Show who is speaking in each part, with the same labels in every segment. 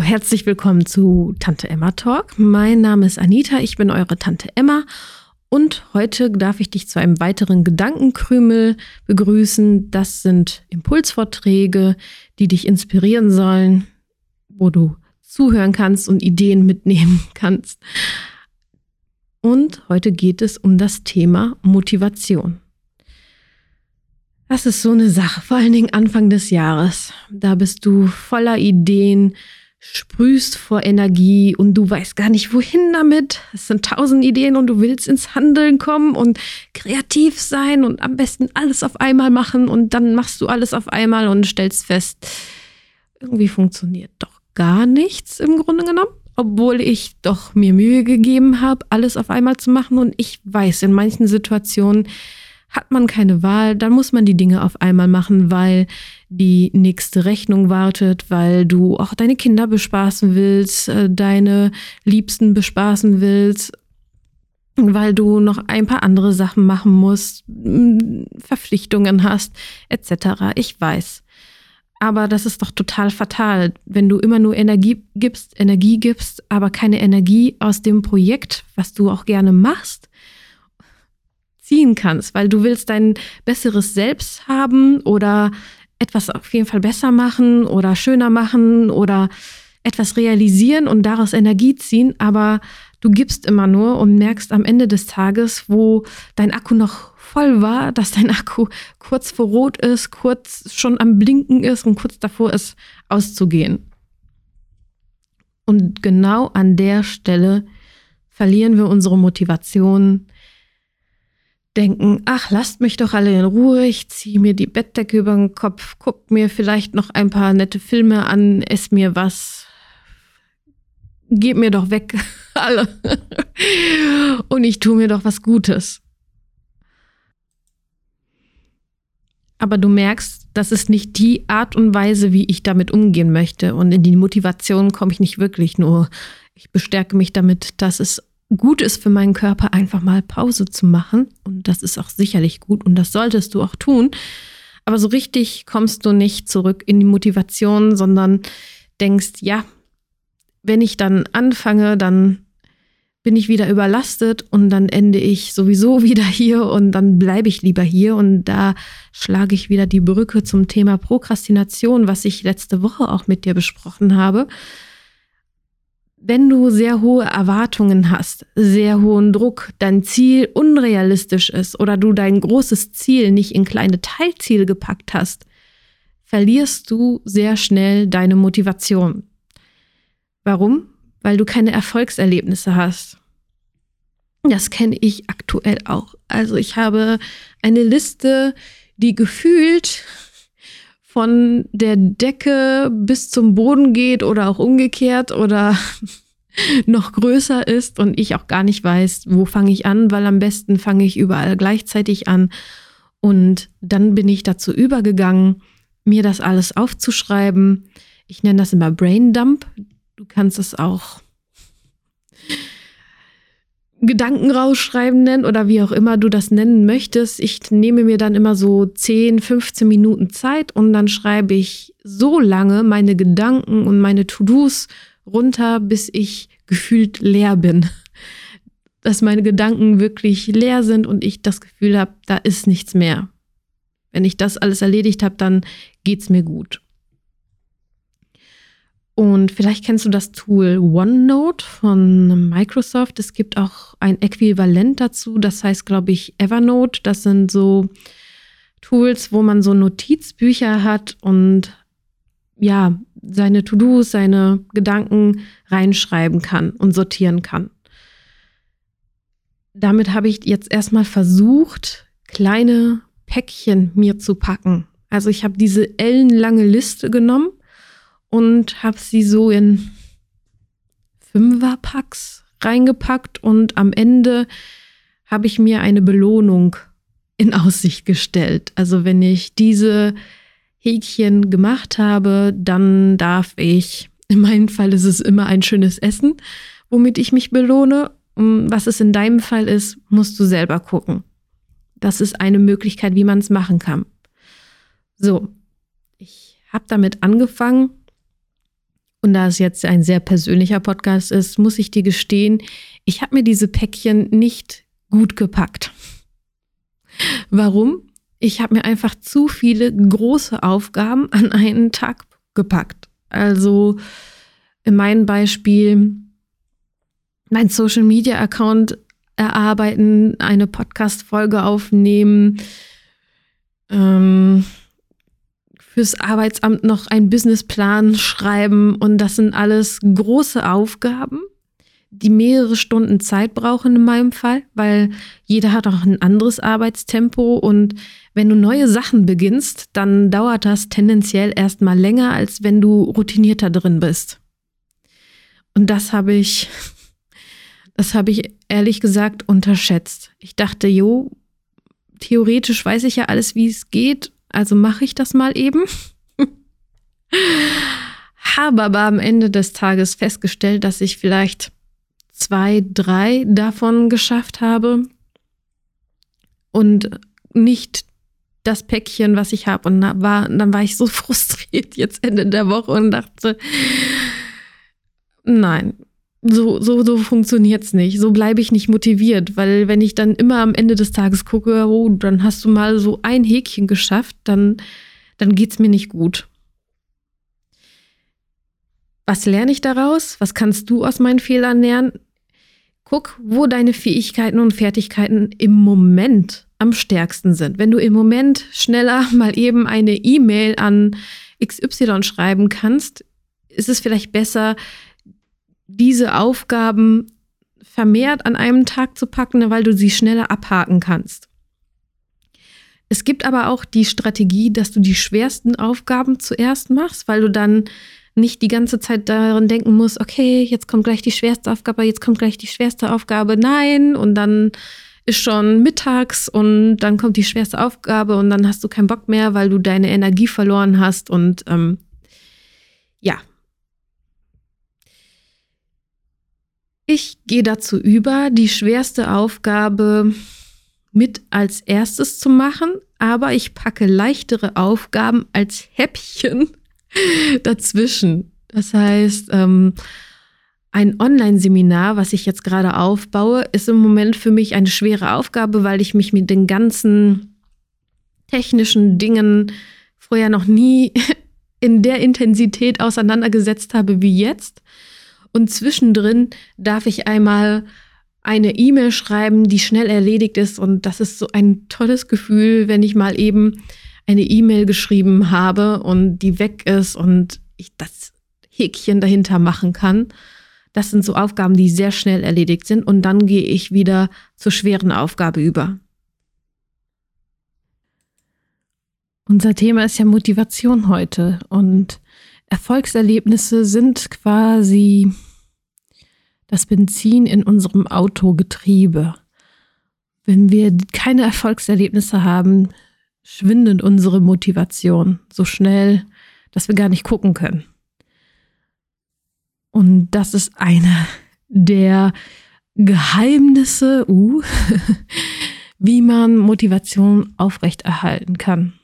Speaker 1: Herzlich willkommen zu Tante Emma Talk. Mein Name ist Anita, ich bin eure Tante Emma und heute darf ich dich zu einem weiteren Gedankenkrümel begrüßen. Das sind Impulsvorträge, die dich inspirieren sollen, wo du zuhören kannst und Ideen mitnehmen kannst. Und heute geht es um das Thema Motivation. Das ist so eine Sache, vor allen Dingen Anfang des Jahres. Da bist du voller Ideen, sprühst vor Energie und du weißt gar nicht, wohin damit. Es sind tausend Ideen und du willst ins Handeln kommen und kreativ sein und am besten alles auf einmal machen und dann machst du alles auf einmal und stellst fest, irgendwie funktioniert doch gar nichts im Grunde genommen. Obwohl ich doch mir Mühe gegeben habe, alles auf einmal zu machen und ich weiß, in manchen Situationen hat man keine Wahl, dann muss man die Dinge auf einmal machen, weil die nächste Rechnung wartet, weil du auch deine Kinder bespaßen willst, äh, deine Liebsten bespaßen willst, weil du noch ein paar andere Sachen machen musst, Verpflichtungen hast, etc. Ich weiß. Aber das ist doch total fatal, wenn du immer nur Energie gibst, Energie gibst, aber keine Energie aus dem Projekt, was du auch gerne machst, ziehen kannst, weil du willst dein besseres Selbst haben oder etwas auf jeden Fall besser machen oder schöner machen oder etwas realisieren und daraus Energie ziehen, aber du gibst immer nur und merkst am Ende des Tages, wo dein Akku noch voll war, dass dein Akku kurz vor Rot ist, kurz schon am Blinken ist und kurz davor ist, auszugehen. Und genau an der Stelle verlieren wir unsere Motivation, denken, ach, lasst mich doch alle in Ruhe, ich ziehe mir die Bettdecke über den Kopf, guck mir vielleicht noch ein paar nette Filme an, ess mir was, gib mir doch weg alle und ich tue mir doch was Gutes. Aber du merkst, das ist nicht die Art und Weise, wie ich damit umgehen möchte. Und in die Motivation komme ich nicht wirklich nur. Ich bestärke mich damit, dass es gut ist für meinen Körper, einfach mal Pause zu machen. Und das ist auch sicherlich gut und das solltest du auch tun. Aber so richtig kommst du nicht zurück in die Motivation, sondern denkst, ja, wenn ich dann anfange, dann bin ich wieder überlastet und dann ende ich sowieso wieder hier und dann bleibe ich lieber hier. Und da schlage ich wieder die Brücke zum Thema Prokrastination, was ich letzte Woche auch mit dir besprochen habe wenn du sehr hohe Erwartungen hast, sehr hohen Druck, dein Ziel unrealistisch ist oder du dein großes Ziel nicht in kleine Teilziele gepackt hast, verlierst du sehr schnell deine Motivation. Warum? Weil du keine Erfolgserlebnisse hast. Das kenne ich aktuell auch. Also ich habe eine Liste, die gefühlt von der Decke bis zum Boden geht oder auch umgekehrt oder noch größer ist und ich auch gar nicht weiß, wo fange ich an, weil am besten fange ich überall gleichzeitig an. Und dann bin ich dazu übergegangen, mir das alles aufzuschreiben. Ich nenne das immer Brain Dump. Du kannst es auch Gedanken rausschreiben nennen oder wie auch immer du das nennen möchtest. Ich nehme mir dann immer so 10, 15 Minuten Zeit und dann schreibe ich so lange meine Gedanken und meine To-Dos runter, bis ich gefühlt leer bin. Dass meine Gedanken wirklich leer sind und ich das Gefühl habe, da ist nichts mehr. Wenn ich das alles erledigt habe, dann geht's mir gut. Und vielleicht kennst du das Tool OneNote von Microsoft. Es gibt auch ein Äquivalent dazu, das heißt, glaube ich, Evernote. Das sind so Tools, wo man so Notizbücher hat und ja, seine To-Dos, seine Gedanken reinschreiben kann und sortieren kann. Damit habe ich jetzt erstmal versucht, kleine Päckchen mir zu packen. Also ich habe diese ellenlange Liste genommen und habe sie so in Fünferpacks reingepackt und am Ende habe ich mir eine Belohnung in Aussicht gestellt. Also wenn ich diese Häkchen gemacht habe, dann darf ich, in meinem Fall ist es immer ein schönes Essen, womit ich mich belohne. Was es in deinem Fall ist, musst du selber gucken. Das ist eine Möglichkeit, wie man es machen kann. So, ich habe damit angefangen Und da es jetzt ein sehr persönlicher Podcast ist, muss ich dir gestehen, ich habe mir diese Päckchen nicht gut gepackt. Warum? Ich habe mir einfach zu viele große Aufgaben an einen Tag gepackt. Also in meinem Beispiel mein Social Media Account erarbeiten, eine Podcast-Folge aufnehmen, ähm, fürs Arbeitsamt noch einen Businessplan schreiben und das sind alles große Aufgaben, die mehrere Stunden Zeit brauchen in meinem Fall, weil jeder hat auch ein anderes Arbeitstempo und wenn du neue Sachen beginnst, dann dauert das tendenziell erstmal länger, als wenn du routinierter drin bist. Und das habe ich, das habe ich ehrlich gesagt unterschätzt. Ich dachte, jo, theoretisch weiß ich ja alles, wie es geht also mache ich das mal eben. Habe aber am Ende des Tages festgestellt, dass ich vielleicht zwei, drei davon geschafft habe und nicht das Päckchen, was ich habe. Und war, dann war ich so frustriert jetzt Ende der Woche und dachte, nein, so, so, so funktioniert's nicht. So bleibe ich nicht motiviert, weil wenn ich dann immer am Ende des Tages gucke, oh, dann hast du mal so ein Häkchen geschafft, dann, dann geht's mir nicht gut. Was lerne ich daraus? Was kannst du aus meinen Fehlern lernen? Guck, wo deine Fähigkeiten und Fertigkeiten im Moment am stärksten sind. Wenn du im Moment schneller mal eben eine E-Mail an XY schreiben kannst, ist es vielleicht besser, diese Aufgaben vermehrt an einem Tag zu packen, weil du sie schneller abhaken kannst. Es gibt aber auch die Strategie, dass du die schwersten Aufgaben zuerst machst, weil du dann nicht die ganze Zeit daran denken musst, okay, jetzt kommt gleich die schwerste Aufgabe, jetzt kommt gleich die schwerste Aufgabe, nein, und dann ist schon mittags und dann kommt die schwerste Aufgabe und dann hast du keinen Bock mehr, weil du deine Energie verloren hast und ähm, ja, Ich gehe dazu über, die schwerste Aufgabe mit als erstes zu machen, aber ich packe leichtere Aufgaben als Häppchen dazwischen. Das heißt, ähm, ein Online-Seminar, was ich jetzt gerade aufbaue, ist im Moment für mich eine schwere Aufgabe, weil ich mich mit den ganzen technischen Dingen vorher noch nie in der Intensität auseinandergesetzt habe wie jetzt. Und zwischendrin darf ich einmal eine E-Mail schreiben, die schnell erledigt ist. Und das ist so ein tolles Gefühl, wenn ich mal eben eine E-Mail geschrieben habe und die weg ist und ich das Häkchen dahinter machen kann. Das sind so Aufgaben, die sehr schnell erledigt sind. Und dann gehe ich wieder zur schweren Aufgabe über. Unser Thema ist ja Motivation heute. Und Erfolgserlebnisse sind quasi das Benzin in unserem Autogetriebe. Wenn wir keine Erfolgserlebnisse haben, schwindet unsere Motivation so schnell, dass wir gar nicht gucken können. Und das ist einer der Geheimnisse, uh, wie man Motivation aufrechterhalten kann.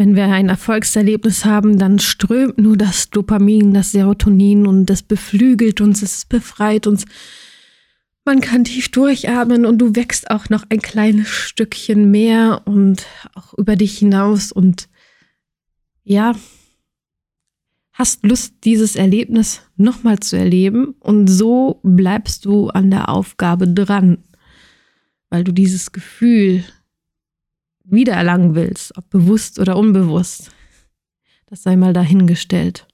Speaker 1: Wenn wir ein Erfolgserlebnis haben, dann strömt nur das Dopamin, das Serotonin und das beflügelt uns, es befreit uns. Man kann tief durchatmen und du wächst auch noch ein kleines Stückchen mehr und auch über dich hinaus und ja, hast Lust, dieses Erlebnis nochmal zu erleben und so bleibst du an der Aufgabe dran, weil du dieses Gefühl wiedererlangen willst, ob bewusst oder unbewusst. Das sei mal dahingestellt.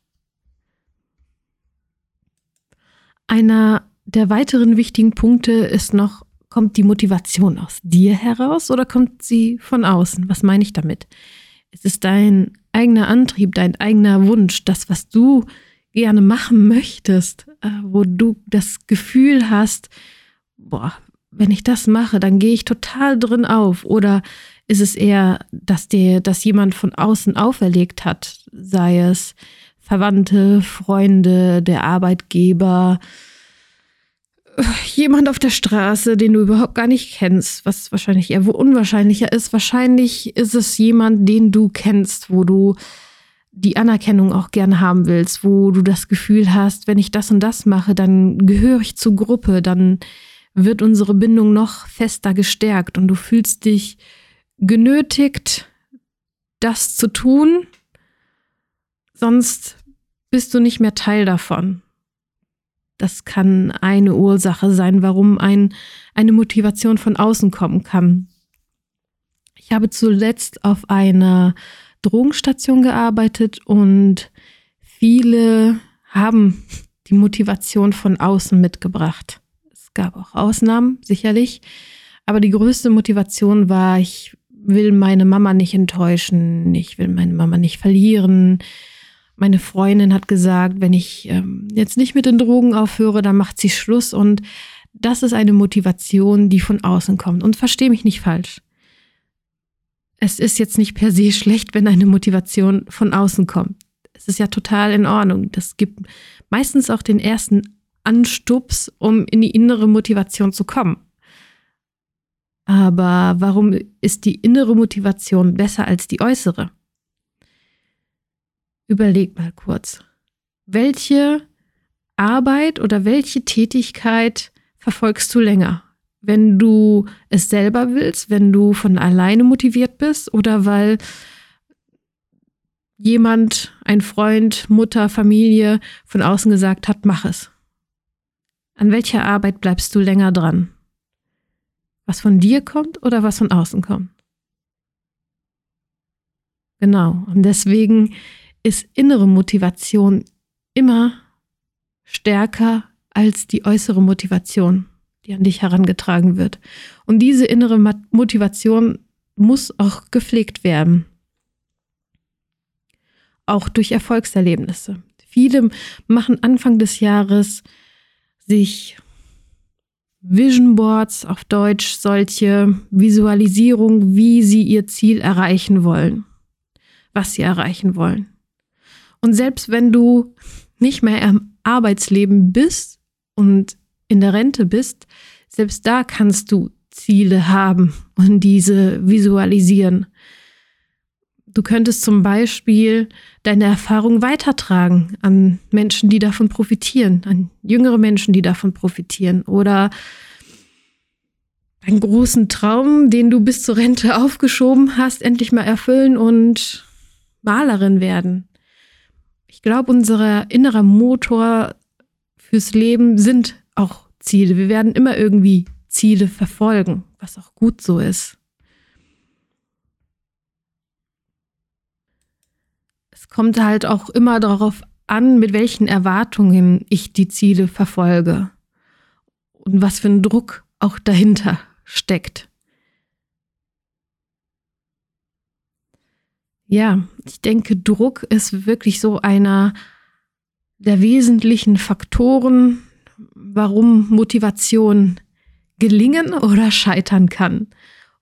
Speaker 1: Einer der weiteren wichtigen Punkte ist noch, kommt die Motivation aus dir heraus oder kommt sie von außen? Was meine ich damit? Es ist dein eigener Antrieb, dein eigener Wunsch, das, was du gerne machen möchtest, äh, wo du das Gefühl hast, boah, wenn ich das mache, dann gehe ich total drin auf oder ist es eher, dass dir das jemand von außen auferlegt hat, sei es Verwandte, Freunde, der Arbeitgeber, jemand auf der Straße, den du überhaupt gar nicht kennst, was wahrscheinlich eher unwahrscheinlicher ist. Wahrscheinlich ist es jemand, den du kennst, wo du die Anerkennung auch gerne haben willst, wo du das Gefühl hast, wenn ich das und das mache, dann gehöre ich zur Gruppe, dann wird unsere Bindung noch fester gestärkt und du fühlst dich genötigt, das zu tun, sonst bist du nicht mehr Teil davon. Das kann eine Ursache sein, warum ein, eine Motivation von außen kommen kann. Ich habe zuletzt auf einer Drogenstation gearbeitet und viele haben die Motivation von außen mitgebracht. Gab auch Ausnahmen, sicherlich. Aber die größte Motivation war, ich will meine Mama nicht enttäuschen, ich will meine Mama nicht verlieren. Meine Freundin hat gesagt, wenn ich ähm, jetzt nicht mit den Drogen aufhöre, dann macht sie Schluss. Und das ist eine Motivation, die von außen kommt. Und verstehe mich nicht falsch es ist jetzt nicht per se schlecht, wenn eine Motivation von außen kommt. Es ist ja total in Ordnung. Das gibt meistens auch den ersten Anstups, um in die innere Motivation zu kommen. Aber warum ist die innere Motivation besser als die äußere? Überleg mal kurz. Welche Arbeit oder welche Tätigkeit verfolgst du länger? wenn du es selber willst, wenn du von alleine motiviert bist oder weil jemand, ein Freund, Mutter, Familie von außen gesagt hat, mach es. An welcher Arbeit bleibst du länger dran? Was von dir kommt oder was von außen kommt? Genau. Und deswegen ist innere Motivation immer stärker als die äußere Motivation die an dich herangetragen wird. Und diese innere Motivation muss auch gepflegt werden. Auch durch Erfolgserlebnisse. Viele machen Anfang des Jahres sich Vision Boards auf Deutsch, solche Visualisierungen, wie sie ihr Ziel erreichen wollen, was sie erreichen wollen. Und selbst wenn du nicht mehr im Arbeitsleben bist und in der Rente bist, selbst da kannst du Ziele haben und diese visualisieren. Du könntest zum Beispiel deine Erfahrung weitertragen an Menschen, die davon profitieren, an jüngere Menschen, die davon profitieren oder einen großen Traum, den du bis zur Rente aufgeschoben hast, endlich mal erfüllen und Malerin werden. Ich glaube, unser innerer Motor fürs Leben sind auch Ziele. Wir werden immer irgendwie Ziele verfolgen, was auch gut so ist. Es kommt halt auch immer darauf an, mit welchen Erwartungen ich die Ziele verfolge und was für ein Druck auch dahinter steckt. Ja, ich denke, Druck ist wirklich so einer der wesentlichen Faktoren, warum Motivation gelingen oder scheitern kann.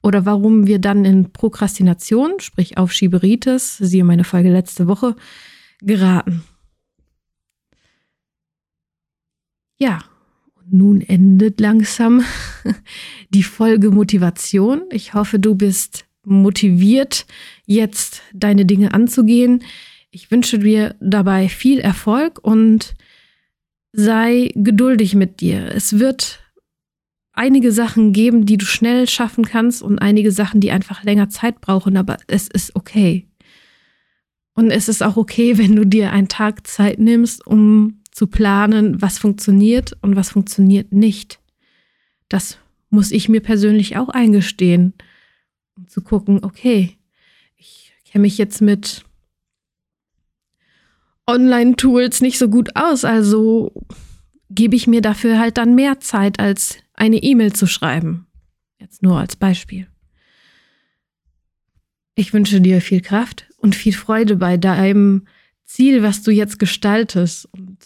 Speaker 1: Oder warum wir dann in Prokrastination, sprich Aufschieberitis, siehe meine Folge letzte Woche, geraten. Ja, nun endet langsam die Folge Motivation. Ich hoffe, du bist motiviert, jetzt deine Dinge anzugehen. Ich wünsche dir dabei viel Erfolg und sei geduldig mit dir. Es wird einige Sachen geben, die du schnell schaffen kannst und einige Sachen, die einfach länger Zeit brauchen, aber es ist okay. Und es ist auch okay, wenn du dir einen Tag Zeit nimmst, um zu planen, was funktioniert und was funktioniert nicht. Das muss ich mir persönlich auch eingestehen, um zu gucken, okay, ich kenne mich jetzt mit Online-Tools nicht so gut aus, also gebe ich mir dafür halt dann mehr Zeit, als eine E-Mail zu schreiben. Jetzt nur als Beispiel. Ich wünsche dir viel Kraft und viel Freude bei deinem Ziel, was du jetzt gestaltest. Und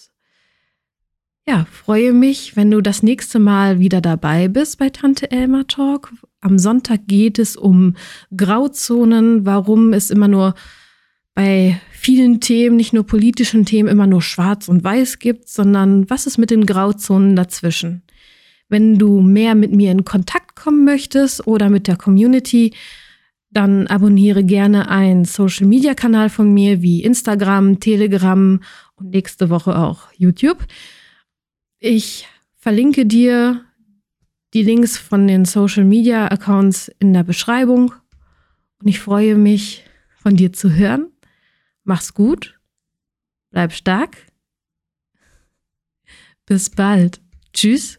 Speaker 1: ja, freue mich, wenn du das nächste Mal wieder dabei bist bei Tante Elma Talk. Am Sonntag geht es um Grauzonen, warum es immer nur bei vielen Themen, nicht nur politischen Themen, immer nur schwarz und weiß gibt, sondern was ist mit den Grauzonen dazwischen? Wenn du mehr mit mir in Kontakt kommen möchtest oder mit der Community, dann abonniere gerne einen Social-Media-Kanal von mir wie Instagram, Telegram und nächste Woche auch YouTube. Ich verlinke dir die Links von den Social-Media-Accounts in der Beschreibung und ich freue mich, von dir zu hören. Mach's gut, bleib stark. Bis bald. Tschüss.